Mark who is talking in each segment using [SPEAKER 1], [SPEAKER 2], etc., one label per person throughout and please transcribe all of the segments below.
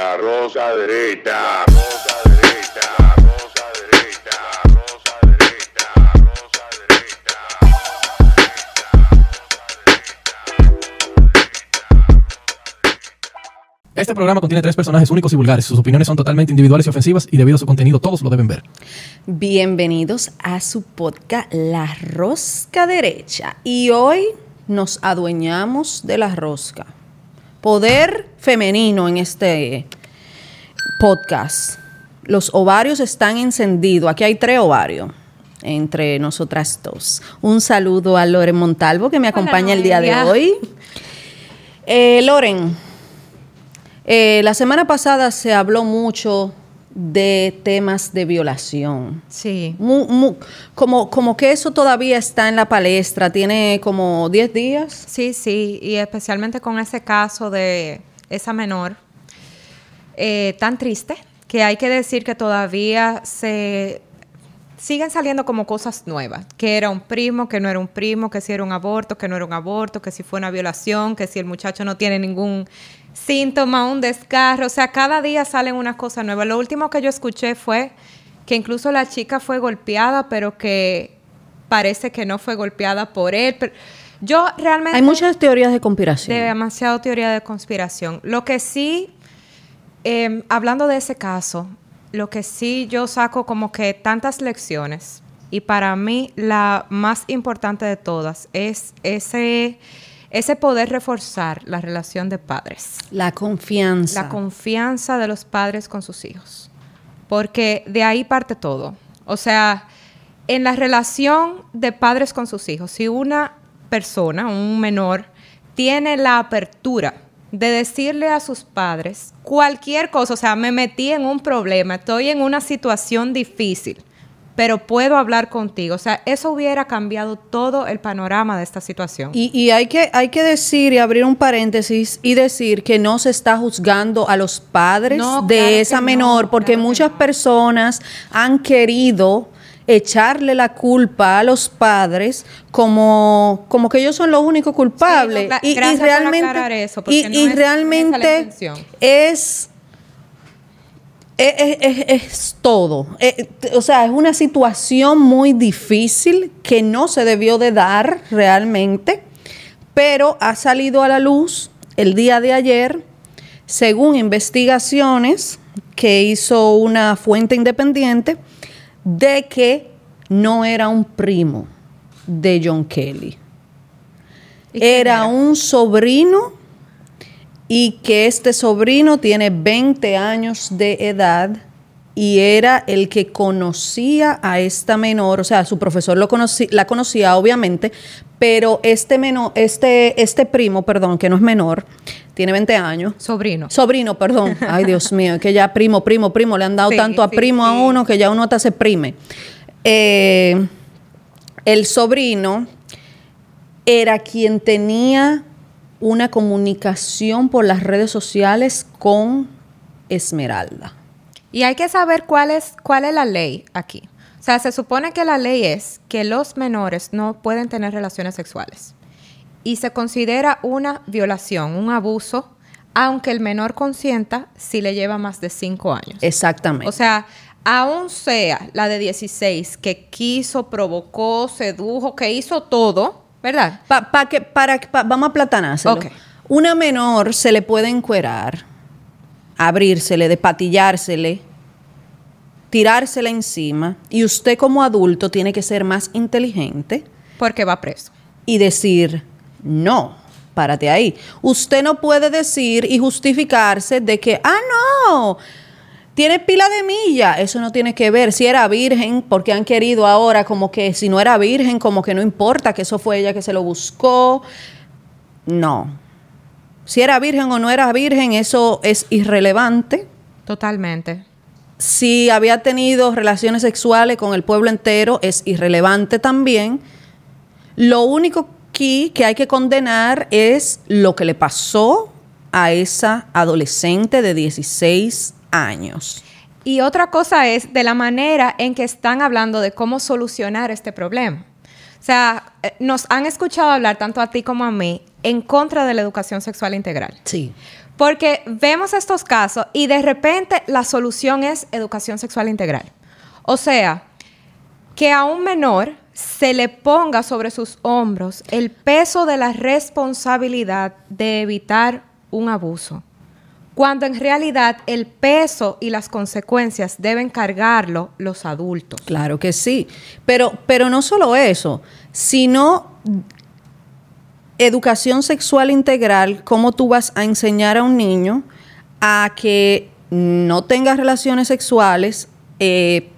[SPEAKER 1] La rosa derecha. Rosa derecha. Rosa derecha. Rosa derecha. Rosa derecha.
[SPEAKER 2] Este programa contiene tres personajes únicos y vulgares. Sus opiniones son totalmente individuales y ofensivas y debido a su contenido todos lo deben ver.
[SPEAKER 3] Bienvenidos a su podcast La Rosca Derecha. Y hoy nos adueñamos de la rosca. Poder femenino en este podcast. Los ovarios están encendidos. Aquí hay tres ovarios entre nosotras dos. Un saludo a Loren Montalvo que me acompaña el día de hoy. Eh, Loren, eh, la semana pasada se habló mucho de temas de violación.
[SPEAKER 4] Sí.
[SPEAKER 3] Como, como que eso todavía está en la palestra, tiene como 10 días.
[SPEAKER 4] Sí, sí, y especialmente con ese caso de esa menor eh, tan triste que hay que decir que todavía se siguen saliendo como cosas nuevas, que era un primo, que no era un primo, que si era un aborto, que no era un aborto, que si fue una violación, que si el muchacho no tiene ningún síntoma, un descarro, o sea, cada día salen unas cosas nuevas. Lo último que yo escuché fue que incluso la chica fue golpeada, pero que parece que no fue golpeada por él. Pero yo realmente...
[SPEAKER 3] Hay muchas teorías de conspiración.
[SPEAKER 4] De demasiado teoría de conspiración. Lo que sí, eh, hablando de ese caso, lo que sí yo saco como que tantas lecciones, y para mí la más importante de todas es ese, ese poder reforzar la relación de padres.
[SPEAKER 3] La confianza.
[SPEAKER 4] La confianza de los padres con sus hijos. Porque de ahí parte todo. O sea, en la relación de padres con sus hijos, si una persona, un menor, tiene la apertura de decirle a sus padres cualquier cosa, o sea, me metí en un problema, estoy en una situación difícil, pero puedo hablar contigo. O sea, eso hubiera cambiado todo el panorama de esta situación.
[SPEAKER 3] Y, y hay, que, hay que decir y abrir un paréntesis y decir que no se está juzgando a los padres
[SPEAKER 4] No,
[SPEAKER 3] de
[SPEAKER 4] claro
[SPEAKER 3] esa
[SPEAKER 4] no,
[SPEAKER 3] menor, porque
[SPEAKER 4] claro
[SPEAKER 3] muchas
[SPEAKER 4] no.
[SPEAKER 3] personas han querido echarle la culpa a los padres como, como que ellos son los únicos culpables.
[SPEAKER 4] Sí, no, gra-
[SPEAKER 3] y, realmente,
[SPEAKER 4] eso,
[SPEAKER 3] y,
[SPEAKER 4] no es-
[SPEAKER 3] realmente es es, es- es- es todo. Eh, t- o sea, es una situación muy difícil que no se debió de dar realmente, pero ha salido a la luz el día de ayer, según investigaciones que hizo una fuente independiente, de que no era un primo de John Kelly.
[SPEAKER 4] ¿Y quién
[SPEAKER 3] Era un sobrino y que este sobrino tiene 20 años de edad y era el que conocía a esta menor, o sea, su profesor lo conocí- la conocía obviamente, pero este menor, este, este primo, perdón, que no es menor, tiene 20 años.
[SPEAKER 4] Sobrino.
[SPEAKER 3] Sobrino, perdón. Ay, Dios mío, es que ya primo, primo, primo, le han dado
[SPEAKER 4] Sí,
[SPEAKER 3] tanto a
[SPEAKER 4] sí,
[SPEAKER 3] primo a uno que ya uno hasta se prime. Eh, el sobrino era quien tenía una comunicación por las redes sociales con Esmeralda.
[SPEAKER 4] Y hay que saber cuál es, cuál es la ley aquí. O sea, se supone que la ley es que los menores no pueden tener relaciones sexuales. Y se considera una violación, un abuso, aunque el menor consienta si le lleva más de cinco años.
[SPEAKER 3] Exactamente.
[SPEAKER 4] O sea, aún sea la de 16 que quiso, provocó, sedujo, que hizo todo, ¿verdad?
[SPEAKER 3] Pa- pa que, para, pa- vamos a platanárselo. Una menor se le puede encuerar, abrírsele, despatillársele, tirársela encima, y usted como adulto tiene que ser más inteligente
[SPEAKER 4] Porque va preso.
[SPEAKER 3] y decir, no, párate ahí. Usted no puede decir y justificarse de que, ah, no, tiene pila de milla. Eso no tiene que ver. Si era virgen, porque han querido ahora como que si no era virgen, como que no importa, que eso fue ella que se lo buscó. No. Si era virgen o no era virgen, eso es irrelevante.
[SPEAKER 4] Totalmente.
[SPEAKER 3] Si había tenido relaciones sexuales con el pueblo entero, es irrelevante también. Lo único aquí que hay que condenar es lo que le pasó a esa adolescente de 16 años.
[SPEAKER 4] Y otra cosa es de la manera en que están hablando de cómo solucionar este problema. O sea, eh, nos han escuchado hablar tanto a ti como a mí en contra de la educación sexual integral.
[SPEAKER 3] Sí.
[SPEAKER 4] Porque vemos estos casos y de repente la solución es educación sexual integral. O sea, que a un menor se le ponga sobre sus hombros el peso de la responsabilidad de evitar un abuso, cuando en realidad el peso y las consecuencias deben cargarlo los adultos.
[SPEAKER 3] Claro que sí. Pero, pero no solo eso, sino educación sexual integral, cómo tú vas a enseñar a un niño a que no tenga relaciones sexuales, eh,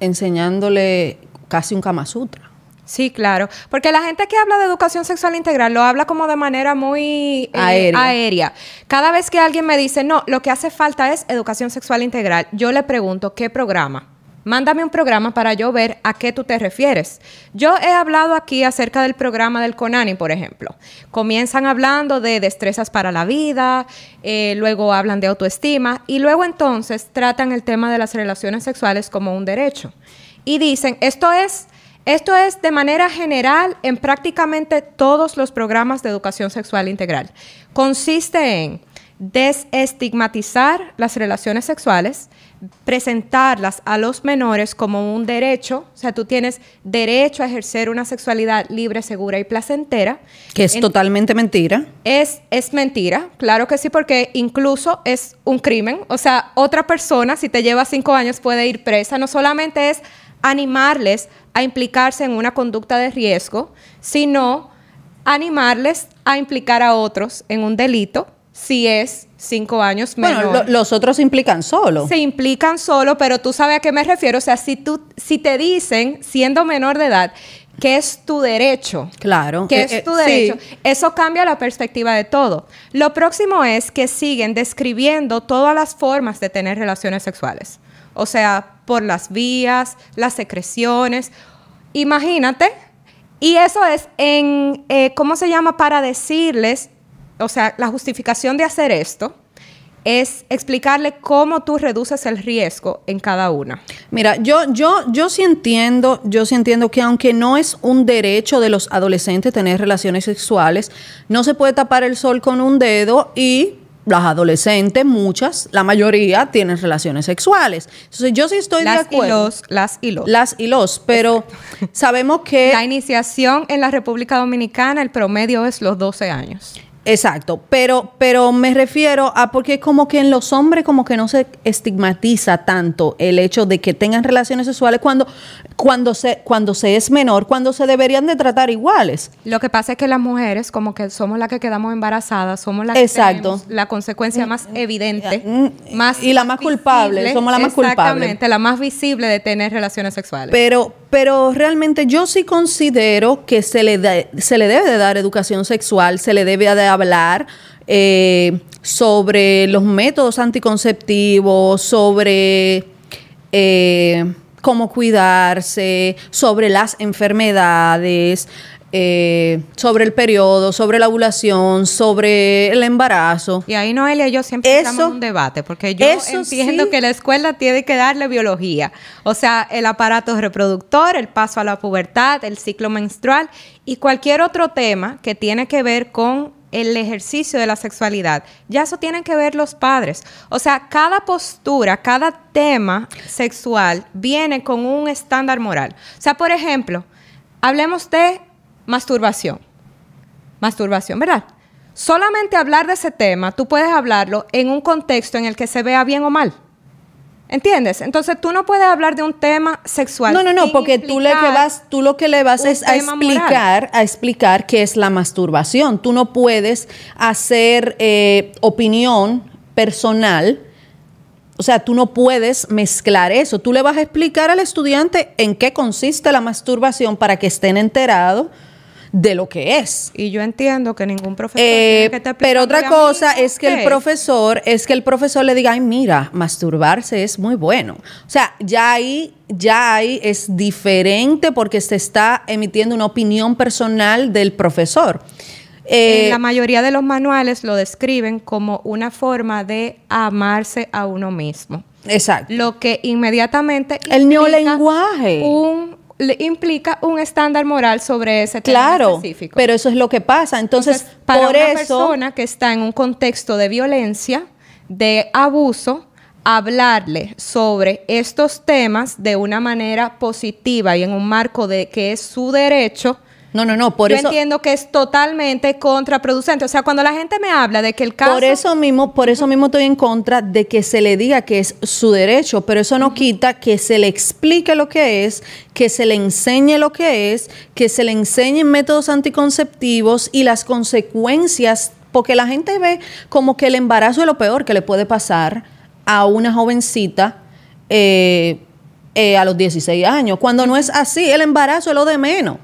[SPEAKER 3] enseñándole casi un Kama Sutra.
[SPEAKER 4] Sí, claro. Porque la gente que habla de educación sexual integral lo habla como de manera muy eh,
[SPEAKER 3] Aérea.
[SPEAKER 4] aérea. Cada vez que alguien me dice, no, lo que hace falta es educación sexual integral, yo le pregunto, ¿qué programa? Mándame un programa para yo ver a qué tú te refieres. Yo he hablado aquí acerca del programa del CONANI, por ejemplo. Comienzan hablando de destrezas para la vida, eh, luego hablan de autoestima y luego entonces tratan el tema de las relaciones sexuales como un derecho. Y dicen, esto es, esto es de manera general en prácticamente todos los programas de educación sexual integral. Consiste en desestigmatizar las relaciones sexuales, presentarlas a los menores como un derecho, o sea, tú tienes derecho a ejercer una sexualidad libre, segura y placentera.
[SPEAKER 3] Que es
[SPEAKER 4] En-
[SPEAKER 3] totalmente mentira.
[SPEAKER 4] es, es mentira, claro que sí, porque incluso es un crimen. O sea, otra persona, si te lleva cinco años, puede ir presa. No solamente es animarles a implicarse en una conducta de riesgo, sino animarles a implicar a otros en un delito si es cinco años menor.
[SPEAKER 3] Bueno, lo- los otros implican solo.
[SPEAKER 4] se implican solo, pero tú sabes a qué me refiero. O sea, si tú, si te dicen, siendo menor de edad, que es tu derecho,
[SPEAKER 3] Claro.
[SPEAKER 4] que
[SPEAKER 3] Eh,
[SPEAKER 4] es
[SPEAKER 3] eh,
[SPEAKER 4] tu
[SPEAKER 3] sí.
[SPEAKER 4] derecho. Eso cambia la perspectiva de todo. Lo próximo es que siguen describiendo todas las formas de tener relaciones sexuales. O sea, por las vías, las secreciones. Imagínate. Y eso es en, eh, ¿cómo se llama? Para decirles, o sea, la justificación de hacer esto es explicarle cómo tú reduces el riesgo en cada una.
[SPEAKER 3] Mira, yo, yo, yo sí entiendo, yo sí entiendo que aunque no es un derecho de los adolescentes tener relaciones sexuales, no se puede tapar el sol con un dedo y las adolescentes, muchas, la mayoría, tienen relaciones sexuales. Entonces, yo sí estoy
[SPEAKER 4] las
[SPEAKER 3] de
[SPEAKER 4] y
[SPEAKER 3] acuerdo.
[SPEAKER 4] los, las y los.
[SPEAKER 3] Las y los, pero sabemos que...
[SPEAKER 4] La iniciación en la República Dominicana, el promedio es los 12 años.
[SPEAKER 3] Exacto, pero, pero me refiero a porque como que en los hombres como que no se estigmatiza tanto el hecho de que tengan relaciones sexuales cuando, cuando, se, cuando se es menor, cuando se deberían de tratar iguales.
[SPEAKER 4] Lo que pasa es que las mujeres, como que somos las que quedamos embarazadas, somos las que
[SPEAKER 3] Exacto.
[SPEAKER 4] tenemos la consecuencia más evidente,
[SPEAKER 3] Mm,
[SPEAKER 4] más
[SPEAKER 3] y la más culpable, somos la más culpable.
[SPEAKER 4] Exactamente, la más visible de tener relaciones sexuales.
[SPEAKER 3] Pero, pero realmente yo sí considero que se le, se le debe de dar educación sexual, se le debe de hablar eh, sobre los métodos anticonceptivos, sobre eh, cómo cuidarse, sobre las enfermedades, eh, sobre el periodo, sobre la ovulación, sobre el embarazo.
[SPEAKER 4] y ahí Noelia y yo siempre
[SPEAKER 3] Eso-
[SPEAKER 4] estamos en un debate, porque yo
[SPEAKER 3] eso
[SPEAKER 4] entiendo
[SPEAKER 3] sí.
[SPEAKER 4] que la escuela tiene que darle biología, o sea, el aparato reproductor, el paso a la pubertad, el ciclo menstrual y cualquier otro tema que tiene que ver con el ejercicio de la sexualidad. Ya eso tienen que ver los padres. O sea, cada postura, cada tema sexual viene con un estándar moral. O sea, por ejemplo, hablemos de masturbación. Masturbación, ¿verdad? Solamente hablar de ese tema, tú puedes hablarlo en un contexto en el que se vea bien o mal. ¿Entiendes? Entonces tú no puedes hablar de un tema sexual.
[SPEAKER 3] No, no, no, porque tú, le que vas, tú lo que le vas es a
[SPEAKER 4] moral.
[SPEAKER 3] explicar, a explicar qué es la masturbación. Tú no puedes hacer eh, opinión personal. O sea, tú no puedes mezclar eso. Tú le vas a explicar al estudiante en qué consiste la masturbación para que estén enterados de lo que es.
[SPEAKER 4] Y yo entiendo que ningún profesor
[SPEAKER 3] Eh,
[SPEAKER 4] tiene que estar
[SPEAKER 3] pero otra cosa
[SPEAKER 4] mí
[SPEAKER 3] es que el profesor, es que el profesor le diga, ay, mira, masturbarse es muy bueno. O sea, ya ahí, ya ahí es diferente porque se está emitiendo una opinión personal del profesor. Eh,
[SPEAKER 4] En la mayoría de los manuales lo describen como una forma de amarse a uno mismo.
[SPEAKER 3] exacto.
[SPEAKER 4] Lo que inmediatamente
[SPEAKER 3] El neolenguaje.
[SPEAKER 4] Un, le implica un estándar moral sobre ese tema
[SPEAKER 3] Claro,
[SPEAKER 4] específico.
[SPEAKER 3] pero eso es lo que pasa. Entonces,
[SPEAKER 4] Entonces, para
[SPEAKER 3] por
[SPEAKER 4] una
[SPEAKER 3] eso,
[SPEAKER 4] persona que está en un contexto de violencia, de abuso, hablarle sobre estos temas de una manera positiva y en un marco de que es su derecho,
[SPEAKER 3] no, no, no, por
[SPEAKER 4] yo
[SPEAKER 3] eso,
[SPEAKER 4] entiendo que es totalmente contraproducente. O sea, cuando la gente me habla de que el caso...
[SPEAKER 3] por eso mismo, por eso mismo estoy en contra de que se le diga que es su derecho, pero eso no quita que se le explique lo que es, que se le enseñe lo que es, que se le enseñen métodos anticonceptivos y las consecuencias, porque la gente ve como que el embarazo es lo peor que le puede pasar a una jovencita eh, eh, a los 16 años, cuando no es así, el embarazo es lo de menos.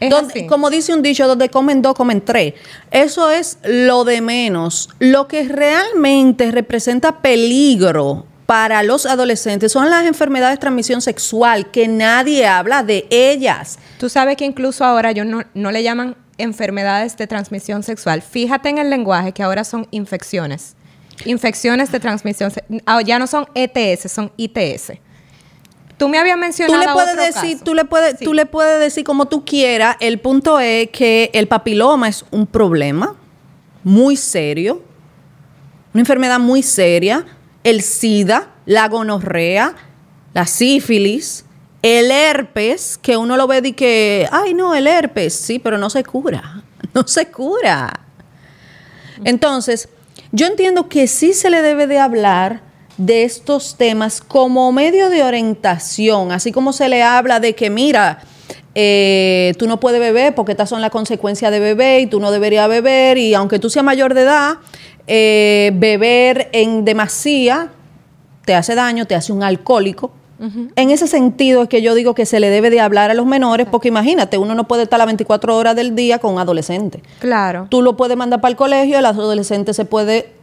[SPEAKER 3] Donde- como dice un dicho, donde comen dos, comen tres. Eso es lo de menos. Lo que realmente representa peligro para los adolescentes son las enfermedades de transmisión sexual, que nadie habla de ellas.
[SPEAKER 4] Tú sabes que incluso ahora yo no, no le llaman enfermedades de transmisión sexual. Fíjate en el lenguaje que ahora son infecciones. Infecciones de transmisión ah, Ya no son ETS, son ITS. Tú me habías
[SPEAKER 3] Tú
[SPEAKER 4] mencionado
[SPEAKER 3] le puedes
[SPEAKER 4] otro
[SPEAKER 3] decir,
[SPEAKER 4] caso.
[SPEAKER 3] tú le puedes,
[SPEAKER 4] Sí.
[SPEAKER 3] tú le puedes decir como tú quieras. El punto es que el papiloma es un problema muy serio, una enfermedad muy seria. El SIDA, la gonorrea, la sífilis, el herpes, que uno lo ve de que, ay no, el herpes, sí, pero no se cura, no se cura. Entonces, yo entiendo que sí se le debe de hablar de estos temas como medio de orientación, así como se le habla de que, mira, eh, tú no puedes beber porque estas son las consecuencias de beber y tú no deberías beber y aunque tú seas mayor de edad, eh, beber en demasía te hace daño, te hace un alcohólico. En ese sentido es que yo digo que se le debe de hablar a los menores porque imagínate, uno no puede estar las 24 horas del día con un adolescente.
[SPEAKER 4] Claro.
[SPEAKER 3] Tú lo puedes mandar para el colegio, el adolescente se puede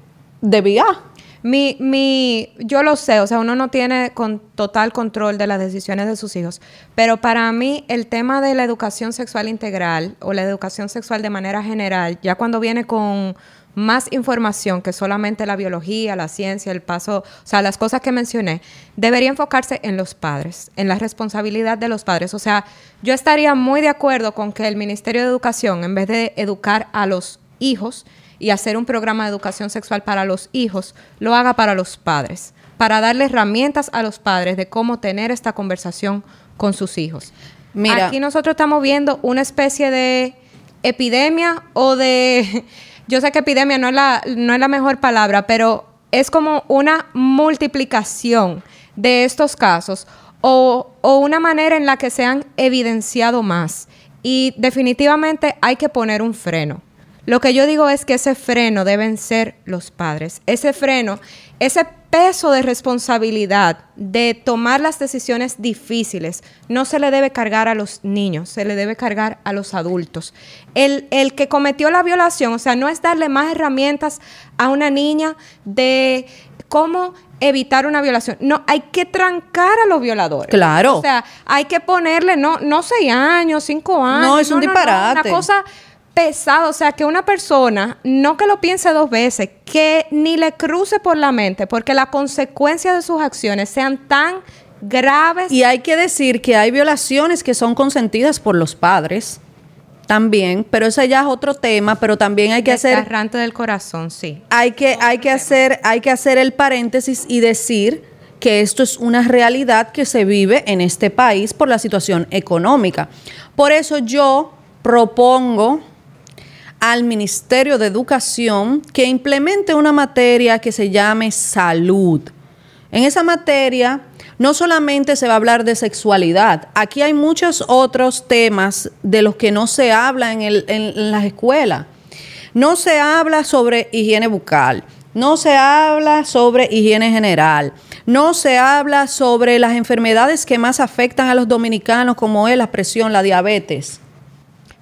[SPEAKER 3] desviar.
[SPEAKER 4] Mi, mi, yo lo sé, o sea, uno no tiene con total control de las decisiones de sus hijos, pero para mí el tema de la educación sexual integral o la educación sexual de manera general, ya cuando viene con más información que solamente la biología, la ciencia, el paso, o sea, las cosas que mencioné, debería enfocarse en los padres, en la responsabilidad de los padres. O sea, yo estaría muy de acuerdo con que el Ministerio de Educación, en vez de educar a los hijos, y hacer un programa de educación sexual para los hijos, lo haga para los padres, para darle herramientas a los padres de cómo tener esta conversación con sus hijos.
[SPEAKER 3] Mira.
[SPEAKER 4] Aquí nosotros estamos viendo una especie de epidemia o de, yo sé que epidemia no es la, no es la mejor palabra, pero es como una multiplicación de estos casos o, o una manera en la que se han evidenciado más. Y definitivamente hay que poner un freno. Lo que yo digo es que ese freno deben ser los padres. Ese freno, ese peso de responsabilidad de tomar las decisiones difíciles, no se le debe cargar a los niños, se le debe cargar a los adultos. El, el que cometió la violación, o sea, no es darle más herramientas a una niña de cómo evitar una violación. No, hay que trancar a los violadores.
[SPEAKER 3] Claro.
[SPEAKER 4] O sea, hay que ponerle, no, no seis años, cinco años.
[SPEAKER 3] No, es un disparate.
[SPEAKER 4] una cosa pesada, o sea, que una persona, no que lo piense dos veces, que ni le cruce por la mente, porque las consecuencias de sus acciones sean tan graves.
[SPEAKER 3] Y hay que decir que hay violaciones que son consentidas por los padres también, pero ese ya es otro tema, pero también hay que hacer
[SPEAKER 4] del corazón, sí.
[SPEAKER 3] hay que hay que hacer hay que hacer el paréntesis y decir que esto es una realidad que se vive en este país por la situación económica. Por eso yo propongo al Ministerio de Educación que implemente una materia que se llame salud. En esa materia no solamente se va a hablar de sexualidad, aquí hay muchos otros temas de los que no se habla en, las escuelas. No se habla sobre higiene bucal, no se habla sobre higiene general, no se habla sobre las enfermedades que más afectan a los dominicanos como es la presión, la diabetes.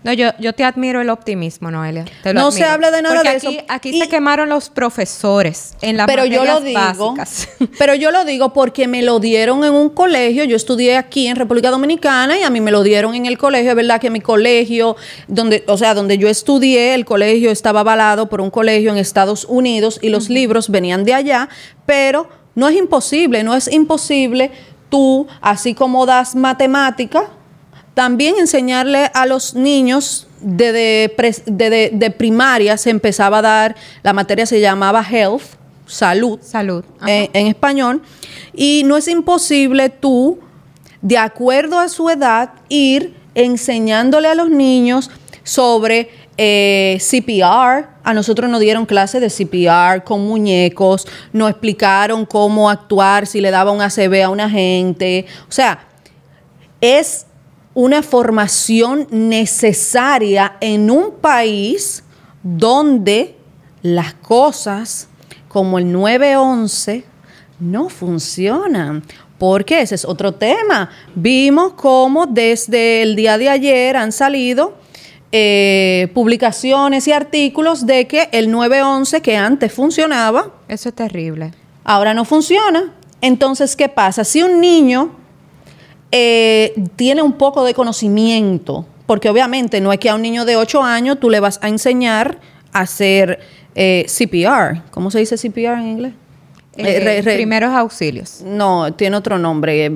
[SPEAKER 4] No, yo, yo te admiro el optimismo, Noelia. te lo
[SPEAKER 3] No se habla de nada
[SPEAKER 4] Porque
[SPEAKER 3] de
[SPEAKER 4] aquí,
[SPEAKER 3] eso.
[SPEAKER 4] Aquí
[SPEAKER 3] Y-
[SPEAKER 4] se quemaron los profesores en las
[SPEAKER 3] pero yo lo digo,
[SPEAKER 4] básicas.
[SPEAKER 3] pero yo lo digo porque me lo dieron en un colegio. Yo estudié aquí en República Dominicana y a mí me lo dieron en el colegio. Es verdad que mi colegio, donde, o sea, donde yo estudié, el colegio estaba avalado por un colegio en Estados Unidos y los libros venían de allá, pero no es imposible, no es imposible tú, así como das matemática, También enseñarle a los niños desde de primaria se empezaba a dar, la materia se llamaba health, salud,
[SPEAKER 4] Salud.
[SPEAKER 3] En, en español, y no es imposible tú, de acuerdo a su edad, ir enseñándole a los niños sobre eh, CPR. A nosotros nos dieron clases de CPR con muñecos, nos explicaron cómo actuar si le daba un ACV a una gente. O sea, es una formación necesaria en un país donde las cosas como el 911 no funcionan. Porque ese es otro tema. Vimos cómo desde el día de ayer han salido eh, publicaciones y artículos de que el 911 que antes funcionaba,
[SPEAKER 4] Eso es terrible.
[SPEAKER 3] ahora no funciona. Entonces, ¿qué pasa? Si un niño eh, tiene un poco de conocimiento, porque obviamente no es que a un niño de 8 años tú le vas a enseñar a hacer eh, CPR. ¿Cómo se dice CPR en inglés?
[SPEAKER 4] Eh,
[SPEAKER 3] Eh, re- re-
[SPEAKER 4] primeros auxilios.
[SPEAKER 3] no, tiene otro nombre.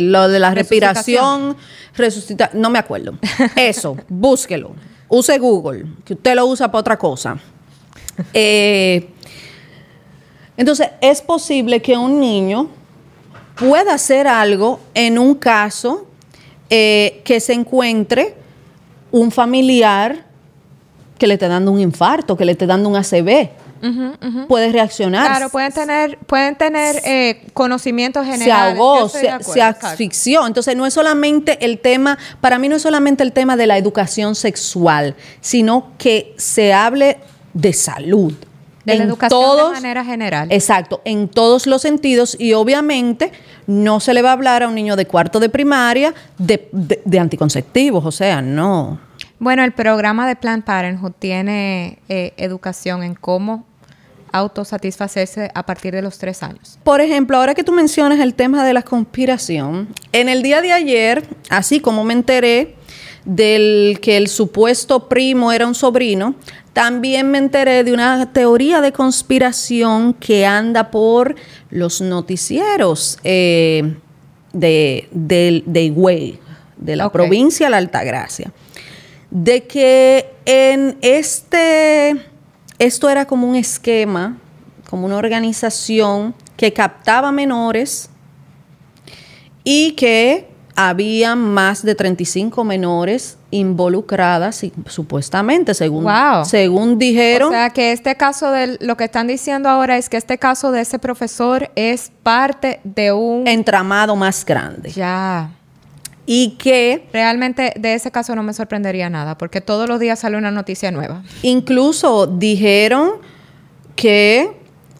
[SPEAKER 3] lo de la respiración, resucitar, no me acuerdo. Eso, búsquelo. Use Google, que usted lo usa para otra cosa. Entonces, es posible que un niño pueda hacer algo en un caso eh, que se encuentre un familiar que le esté dando un infarto, que le esté dando un ACV. Puede reaccionar.
[SPEAKER 4] Claro, pueden tener, pueden tener eh, conocimientos generales.
[SPEAKER 3] se ahogó, se,
[SPEAKER 4] acuerdo,
[SPEAKER 3] asfixió. Entonces no es solamente el tema, para mí no es solamente el tema de la educación sexual, sino que se hable de salud.
[SPEAKER 4] De la
[SPEAKER 3] en
[SPEAKER 4] educación
[SPEAKER 3] todos-
[SPEAKER 4] de manera general.
[SPEAKER 3] Exacto, en todos los sentidos y obviamente no se le va a hablar a un niño de cuarto de primaria de, de- de anticonceptivos, o sea, no.
[SPEAKER 4] Bueno, el programa de Planned Parenthood tiene eh, educación en cómo autosatisfacerse a partir de los tres años.
[SPEAKER 3] Por ejemplo, ahora que tú mencionas el tema de la conspiración, en el día de ayer, así como me enteré del que el supuesto primo era un sobrino, también me enteré de una teoría de conspiración que anda por los noticieros eh, de, de, de Higüey, de la provincia de la Altagracia, de que en este, esto era como un esquema, como una organización que captaba menores y que había más de 35 menores involucradas, y- supuestamente, según,
[SPEAKER 4] Wow.
[SPEAKER 3] según dijeron.
[SPEAKER 4] O sea, que este caso de lo que están diciendo ahora es que este caso de ese profesor es parte de un
[SPEAKER 3] entramado más grande.
[SPEAKER 4] ya
[SPEAKER 3] Y que
[SPEAKER 4] realmente de ese caso no me sorprendería nada, porque todos los días sale una noticia nueva.
[SPEAKER 3] incluso dijeron que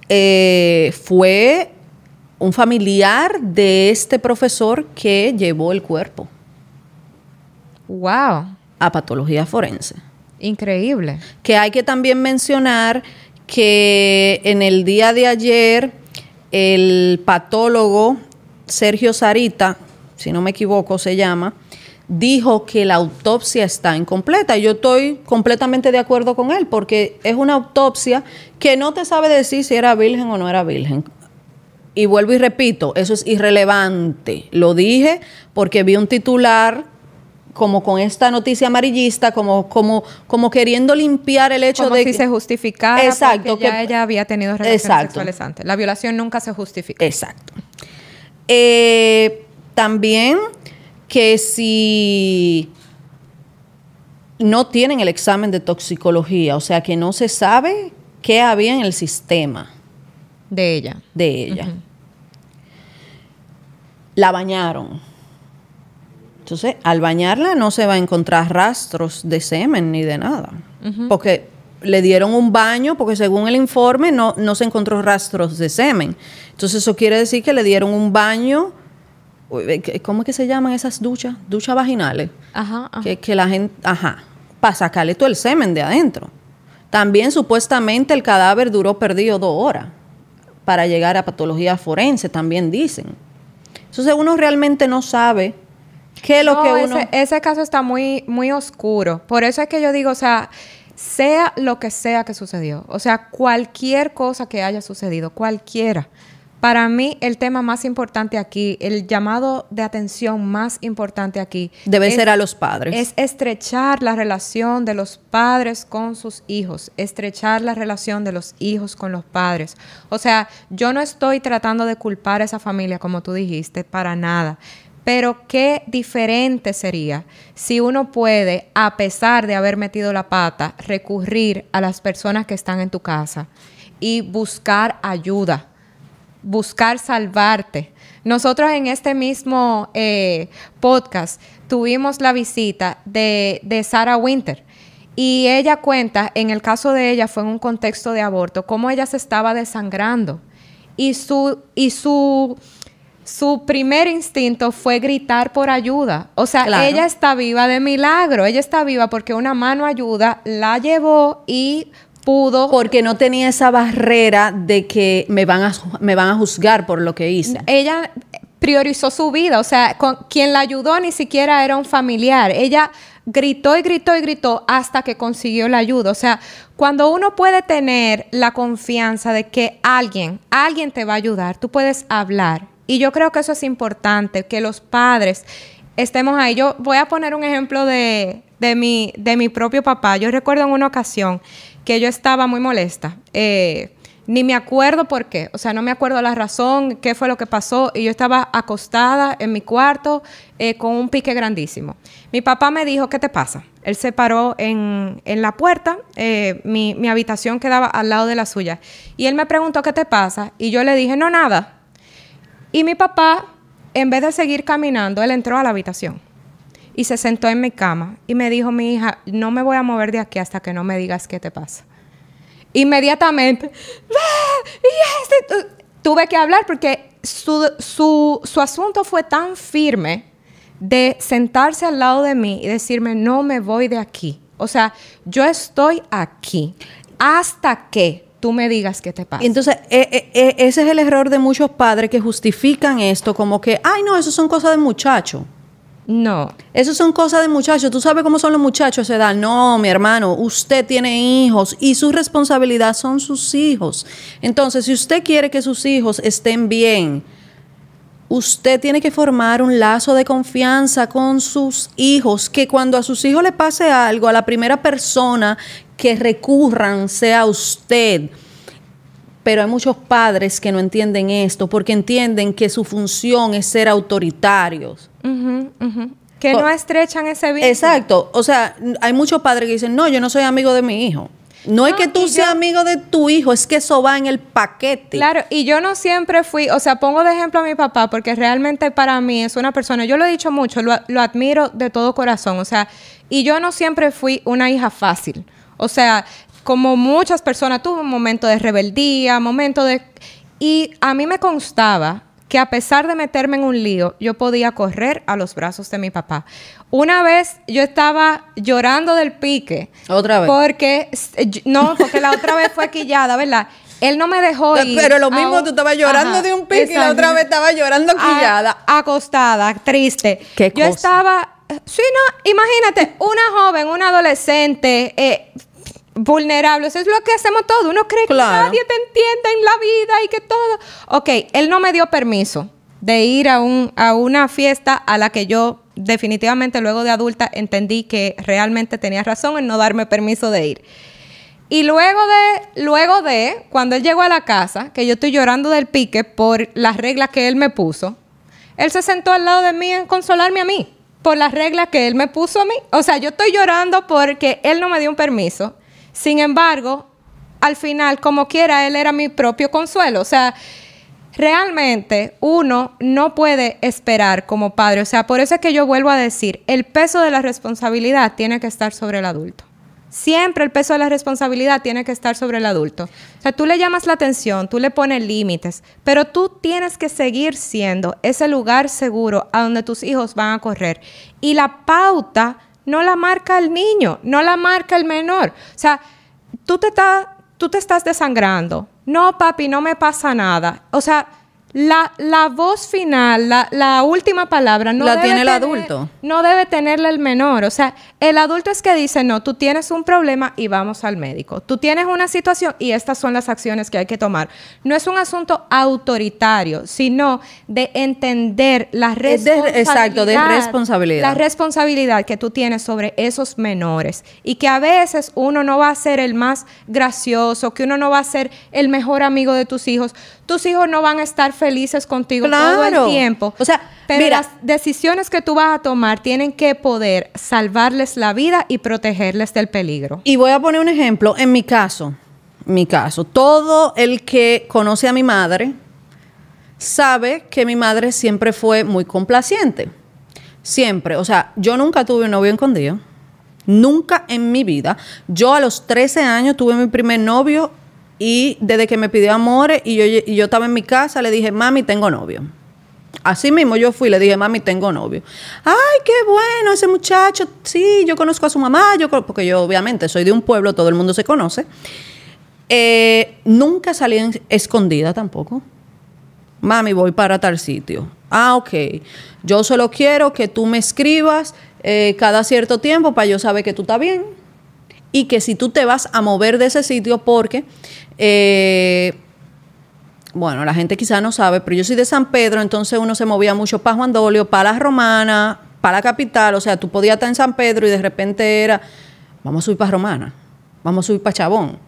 [SPEAKER 3] eh, fue un familiar de este profesor que llevó el cuerpo
[SPEAKER 4] Wow,
[SPEAKER 3] a patología forense.
[SPEAKER 4] increíble.
[SPEAKER 3] Que hay que también mencionar que en el día de ayer el patólogo Sergio Sarita, si no me equivoco se llama, dijo que la autopsia está incompleta. Yo estoy completamente de acuerdo con él porque es una autopsia que no te sabe decir si era virgen o no era virgen. Y vuelvo y repito, eso es irrelevante. Lo dije porque vi un titular como con esta noticia amarillista, como, como, como queriendo limpiar el hecho
[SPEAKER 4] Como
[SPEAKER 3] de
[SPEAKER 4] si
[SPEAKER 3] que-
[SPEAKER 4] se justificara
[SPEAKER 3] Exacto,
[SPEAKER 4] porque ya
[SPEAKER 3] que-
[SPEAKER 4] ella había tenido relaciones
[SPEAKER 3] Exacto.
[SPEAKER 4] sexuales antes. La violación nunca se justifica.
[SPEAKER 3] Exacto. Eh, también que si no tienen el examen de toxicología, o sea que no se sabe qué había en el sistema
[SPEAKER 4] de ella.
[SPEAKER 3] de ella. La bañaron. Entonces, al bañarla no se va a encontrar rastros de semen ni de nada. Porque le dieron un baño, porque según el informe no, no se encontró rastros de semen. Entonces, eso quiere decir que le dieron un baño. uy, eh, ¿qué- ¿Cómo es que se llaman esas duchas? Duchas vaginales.
[SPEAKER 4] Ajá, ajá.
[SPEAKER 3] Que, que la gente, ajá, para sacarle todo el semen de adentro. También supuestamente el cadáver duró perdido dos horas para llegar a patología forense, también dicen. Entonces uno realmente no sabe qué es lo
[SPEAKER 4] No,
[SPEAKER 3] que uno...
[SPEAKER 4] ese, ese caso está muy, muy oscuro. Por eso es que yo digo, o sea, sea lo que sea que sucedió, o sea, cualquier cosa que haya sucedido, cualquiera, para mí el tema más importante aquí, el llamado de atención más importante aquí.
[SPEAKER 3] Debe
[SPEAKER 4] es-
[SPEAKER 3] ser a los padres.
[SPEAKER 4] Es estrechar la relación de los padres con sus hijos, estrechar la relación de los hijos con los padres. O sea, yo no estoy tratando de culpar a esa familia, como tú dijiste, para nada. Pero qué diferente sería si uno puede, a pesar de haber metido la pata, recurrir a las personas que están en tu casa y buscar ayuda buscar salvarte. Nosotros en este mismo eh, podcast tuvimos la visita de, de Sarah Winter y ella cuenta, en el caso de ella fue en un contexto de aborto, cómo ella se estaba desangrando y su, y su, su primer instinto fue gritar por ayuda. O sea,
[SPEAKER 3] Claro.
[SPEAKER 4] ella está viva de milagro, ella está viva porque una mano ayuda, la llevó y pudo
[SPEAKER 3] Porque no tenía esa barrera de que me van a, me van a juzgar por lo que hice.
[SPEAKER 4] ella priorizó su vida, o sea, con, quien la ayudó ni siquiera era un familiar. Ella gritó y gritó y gritó hasta que consiguió la ayuda. O sea, cuando uno puede tener la confianza de que alguien, alguien te va a ayudar, tú puedes hablar. Y yo creo que eso es importante, que los padres estemos ahí. Yo voy a poner un ejemplo de, de, mi, de mi propio papá. Yo recuerdo en una ocasión que yo estaba muy molesta. Eh, ni me acuerdo por qué, o sea, no me acuerdo la razón, qué fue lo que pasó, y yo estaba acostada en mi cuarto eh, con un pique grandísimo. Mi papá me dijo, ¿qué te pasa? Él se paró en, en la puerta, eh, mi, mi habitación quedaba al lado de la suya, y él me preguntó, ¿qué te pasa? Y yo le dije, no, nada. Y mi papá, en vez de seguir caminando, él entró a la habitación y se sentó en mi cama y me dijo, mi hija, no me voy a mover de aquí hasta que no me digas qué te pasa. Inmediatamente, "Ah, y este", tu- tuve que hablar porque su, su, su asunto fue tan firme de sentarse al lado de mí y decirme, no me voy de aquí. O sea, yo estoy aquí hasta que tú me digas qué te pasa.
[SPEAKER 3] Entonces, eh, eh, ese es el error de muchos padres que justifican esto como que, ay, no, eso son cosas de muchacho.
[SPEAKER 4] No.
[SPEAKER 3] Eso son cosas de muchachos. ¿Tú sabes cómo son los muchachos esa edad? No, mi hermano, usted tiene hijos y su responsabilidad son sus hijos. Entonces, si usted quiere que sus hijos estén bien, usted tiene que formar un lazo de confianza con sus hijos, que cuando a sus hijos le pase algo, a la primera persona que recurran sea usted. Pero hay muchos padres que no entienden esto porque entienden que su función es ser autoritarios.
[SPEAKER 4] Que no estrechan ese vínculo.
[SPEAKER 3] Exacto. O sea, hay muchos padres que dicen, no, yo no soy amigo de mi hijo. No, es que tú seas
[SPEAKER 4] yo-
[SPEAKER 3] amigo de tu hijo, es que eso va en el paquete.
[SPEAKER 4] Claro, y yo no siempre fui, o sea, pongo de ejemplo a mi papá porque realmente para mí es una persona, yo lo he dicho mucho, lo, lo admiro de todo corazón, o sea, y yo no siempre fui una hija fácil. O sea, como muchas personas, tuve un momento de rebeldía, momento de... Y a mí me constaba que a pesar de meterme en un lío, yo podía correr a los brazos de mi papá. Una vez yo estaba llorando del pique.
[SPEAKER 3] Otra vez.
[SPEAKER 4] Porque, no, porque la otra vez fue quillada, ¿verdad? Él no me dejó ir.
[SPEAKER 3] Pero lo mismo, tú estabas llorando
[SPEAKER 4] Ajá,
[SPEAKER 3] de un pique y la otra vez estabas llorando
[SPEAKER 4] A-
[SPEAKER 3] quillada.
[SPEAKER 4] acostada, triste.
[SPEAKER 3] Qué
[SPEAKER 4] Yo
[SPEAKER 3] cosa.
[SPEAKER 4] estaba. Sí, no, imagínate, una joven, una adolescente, eh, vulnerable. Eso es lo que hacemos todos. Uno cree
[SPEAKER 3] Claro.
[SPEAKER 4] que nadie te entiende en la vida y que todo. Ok, él no me dio permiso de ir a, un, a una fiesta a la que yo definitivamente luego de adulta entendí que realmente tenía razón en no darme permiso de ir. Y luego de, luego de, cuando él llegó a la casa, que yo estoy llorando del pique por las reglas que él me puso, él se sentó al lado de mí en consolarme a mí por las reglas que él me puso a mí. O sea, yo estoy llorando porque él no me dio un permiso. Sin embargo, al final, como quiera, él era mi propio consuelo. O sea, realmente uno no puede esperar como padre. O sea, por eso es que yo vuelvo a decir, el peso de la responsabilidad tiene que estar sobre el adulto. Siempre el peso de la responsabilidad tiene que estar sobre el adulto. O sea, tú le llamas la atención, tú le pones límites, pero tú tienes que seguir siendo ese lugar seguro a donde tus hijos van a correr. Y la pauta no la marca el niño, no la marca el menor. O sea, tú te, estás tú te estás desangrando. No, papi, no me pasa nada. O sea, la, la voz final, la, la última palabra, no
[SPEAKER 3] La
[SPEAKER 4] debe
[SPEAKER 3] tiene el
[SPEAKER 4] tener-
[SPEAKER 3] adulto.
[SPEAKER 4] No debe tenerla el menor. O sea, el adulto es que dice, no, tú tienes un problema y vamos al médico. Tú tienes una situación y estas son las acciones que hay que tomar. No es un asunto autoritario, sino de entender la
[SPEAKER 3] de-
[SPEAKER 4] responsabilidad.
[SPEAKER 3] exacto, de responsabilidad.
[SPEAKER 4] La responsabilidad que tú tienes sobre esos menores. Y que a veces uno no va a ser el más gracioso, que uno no va a ser el mejor amigo de tus hijos. Tus hijos no van a estar felices contigo todo el tiempo.
[SPEAKER 3] O sea,
[SPEAKER 4] pero
[SPEAKER 3] mira.
[SPEAKER 4] las decisiones que tú vas a tomar tienen que poder salvarles la vida y protegerles del peligro.
[SPEAKER 3] Y voy a poner un ejemplo. En mi caso, mi caso, todo el que conoce a mi madre sabe que mi madre siempre fue muy complaciente. Siempre. O sea, yo nunca tuve un novio escondido. Nunca en mi vida. Yo a los 13 años tuve mi primer novio y desde que me pidió amores y yo, y yo estaba en mi casa, le dije, mami, tengo novio. Así mismo yo fui le dije, mami, tengo novio. Ay, qué bueno, ese muchacho, sí, yo conozco a su mamá, yo porque yo obviamente soy de un pueblo, todo el mundo se conoce. Eh, nunca salí escondida tampoco. Mami, voy para tal sitio. Ah, ok. Yo solo quiero que tú me escribas eh, cada cierto tiempo para yo saber que tú estás bien. Y que si tú te vas a mover de ese sitio porque... eh, bueno, la gente quizás no sabe, pero yo soy de San Pedro, entonces uno se movía mucho para Juan Dolio, para la Romana, para la capital, o sea, tú podías estar en San Pedro y de repente era, vamos a subir para Romana, vamos a subir para Chabón.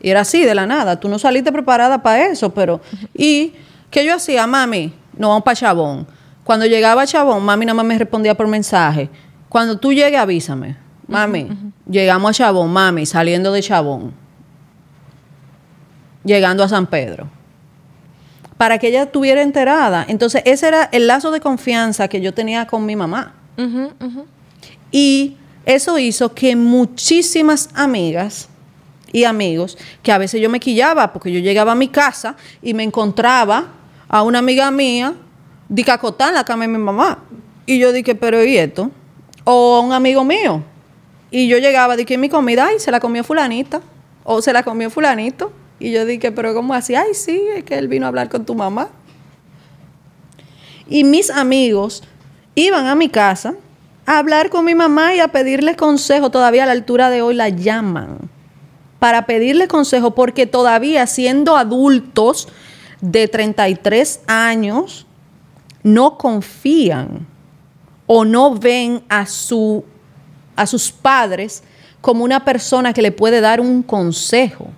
[SPEAKER 3] Y era así, de la nada, tú no saliste preparada para eso, pero... ¿Y qué yo hacía? Mami, no vamos para Chabón. Cuando llegaba a Chabón, mami nada más me respondía por mensaje. Cuando tú llegues, avísame. Mami, llegamos a Chabón, mami, saliendo de Chabón. Llegando a San Pedro para que ella estuviera enterada. Entonces, ese era el lazo de confianza que yo tenía con mi mamá. Y eso hizo que muchísimas amigas y amigos, que a veces yo me quillaba porque yo llegaba a mi casa y me encontraba a una amiga mía dicacotada en la cama de mi mamá. Y yo dije, pero ¿y esto? O a un amigo mío. Y yo llegaba, dije, mi comida, ay, se la comió fulanita. O se la comió fulanito. Y yo dije, pero ¿cómo así? Ay, sí, es que él vino a hablar con tu mamá. Y mis amigos iban a mi casa a hablar con mi mamá y a pedirle consejo. Todavía a la altura de hoy la llaman para pedirle consejo porque todavía siendo adultos de 33 años no confían o no ven a, su, a sus padres como una persona que le puede dar un consejo.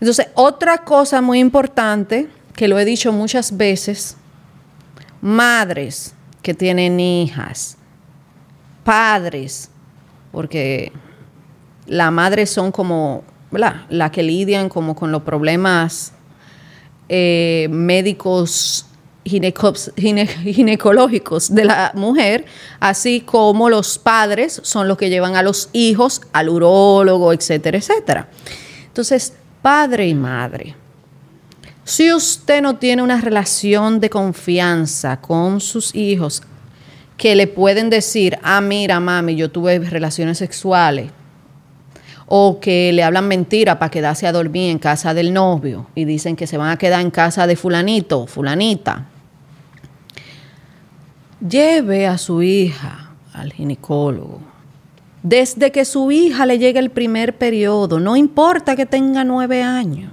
[SPEAKER 3] Entonces, otra cosa muy importante, que lo he dicho muchas veces, madres que tienen hijas, padres, porque las madres son como, ¿verdad? La que lidian como con los problemas eh, médicos gine- ginecológicos de la mujer, así como los padres son los que llevan a los hijos al urólogo, etcétera, etcétera. Entonces, padre y madre, si usted no tiene una relación de confianza con sus hijos, que le pueden decir, ah, mira, mami, yo tuve relaciones sexuales, o que le hablan mentira para quedarse a dormir en casa del novio y dicen que se van a quedar en casa de fulanito, fulanita. Lleve a su hija al ginecólogo. Desde que su hija le llegue el primer periodo, no importa que tenga nueve años.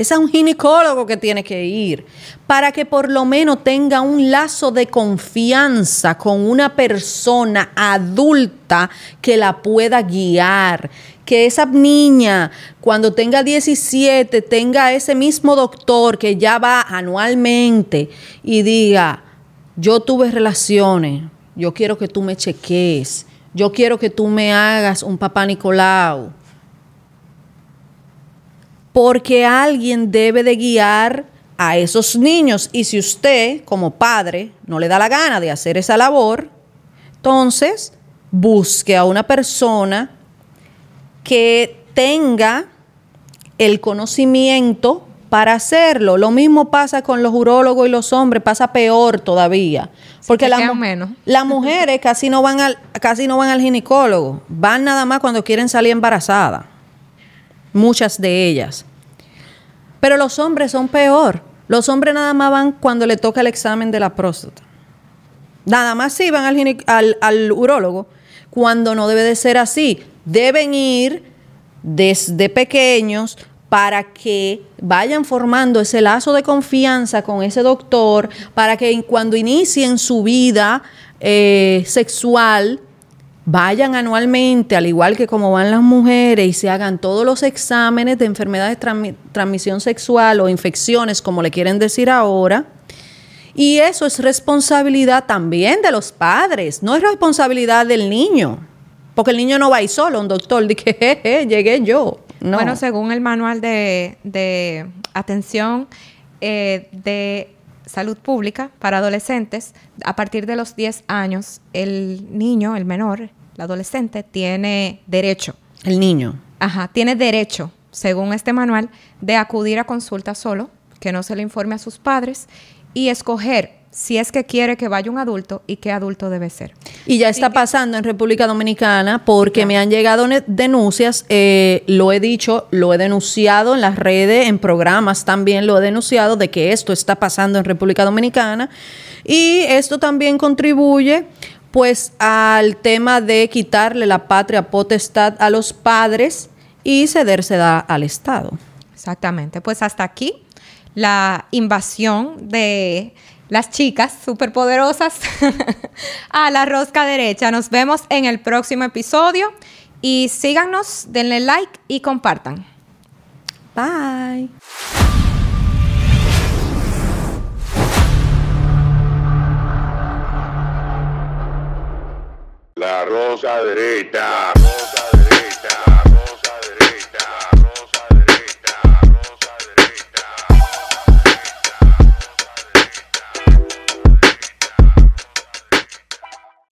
[SPEAKER 3] Es a un ginecólogo que tiene que ir para que por lo menos tenga un lazo de confianza con una persona adulta que la pueda guiar. Que esa niña, cuando tenga 17, tenga ese mismo doctor que ya va anualmente y diga, yo tuve relaciones, yo quiero que tú me cheques, yo quiero que tú me hagas un papá Nicolau porque alguien debe de guiar a esos niños. Y si usted, como padre, no le da la gana de hacer esa labor, entonces busque a una persona que tenga el conocimiento para hacerlo. Lo mismo pasa con los urólogos y los hombres, pasa peor todavía. Porque
[SPEAKER 4] menos.
[SPEAKER 3] las mujeres casi no van al casi no van al ginecólogo, van nada más cuando quieren salir embarazadas muchas de ellas. Pero los hombres son peor, Los hombres nada más van cuando le toca el examen de la próstata. Nada más sí van al, al, urólogo cuando no debe de ser así. Deben ir desde pequeños para que vayan formando ese lazo de confianza con ese doctor, para que cuando inicien su vida eh, sexual, vayan anualmente, al igual que como van las mujeres, y se hagan todos los exámenes de enfermedades de transmi- transmisión sexual o infecciones, como le quieren decir ahora. Y eso es responsabilidad también de los padres, no es responsabilidad del niño. Porque el niño no va a solo un doctor, que "Jeje, llegué yo. No.
[SPEAKER 4] Bueno, según el manual de, de atención eh, de salud pública para adolescentes, a partir de los 10 años, el niño, el menor, el adolescente, tiene derecho,
[SPEAKER 3] el niño.
[SPEAKER 4] ajá, tiene derecho, según este manual, de acudir a consulta solo, que no se le informe a sus padres y escoger si es que quiere que vaya un adulto y qué adulto debe ser.
[SPEAKER 3] Y ya está pasando en República Dominicana porque me han llegado denuncias, eh, lo he dicho, lo he denunciado en las redes, en programas también lo he denunciado de que esto está pasando en República Dominicana y esto también contribuye pues al tema de quitarle la patria potestad a los padres y cedérsela al Estado.
[SPEAKER 4] Exactamente. Pues hasta aquí la invasión de las chicas superpoderosas a la rosca derecha. Nos vemos en el próximo episodio y síganos, denle like y compartan.
[SPEAKER 3] Bye. La rosa derecha.
[SPEAKER 1] La rosa derecha.